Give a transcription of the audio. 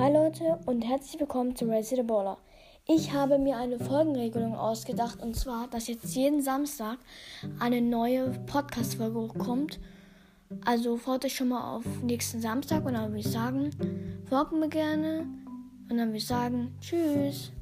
Hi Leute und herzlich willkommen zu Racy the Baller. Ich habe mir eine Folgenregelung ausgedacht und zwar, dass jetzt jeden Samstag eine neue Podcast-Folge kommt. Also freut euch schon mal auf nächsten Samstag und dann würde ich sagen, folgt mir gerne und dann würde ich sagen, tschüss.